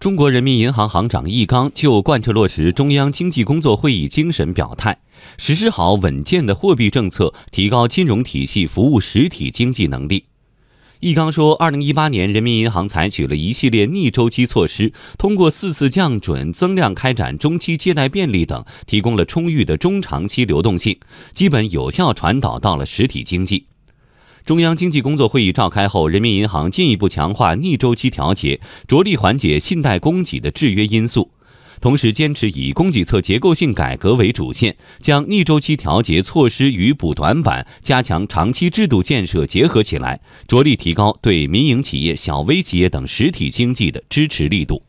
中国人民银行行长易纲就贯彻落实中央经济工作会议精神表态，实施好稳健的货币政策，提高金融体系服务实体经济能力。易纲说，二零一八年，人民银行采取了一系列逆周期措施，通过四次降准、增量开展中期借贷便利等，提供了充裕的中长期流动性，基本有效传导到了实体经济。中央经济工作会议召开后，人民银行进一步强化逆周期调节，着力缓解信贷供给的制约因素，同时坚持以供给侧结构性改革为主线，将逆周期调节措施与补短板、加强长期制度建设结合起来，着力提高对民营企业、小微企业等实体经济的支持力度。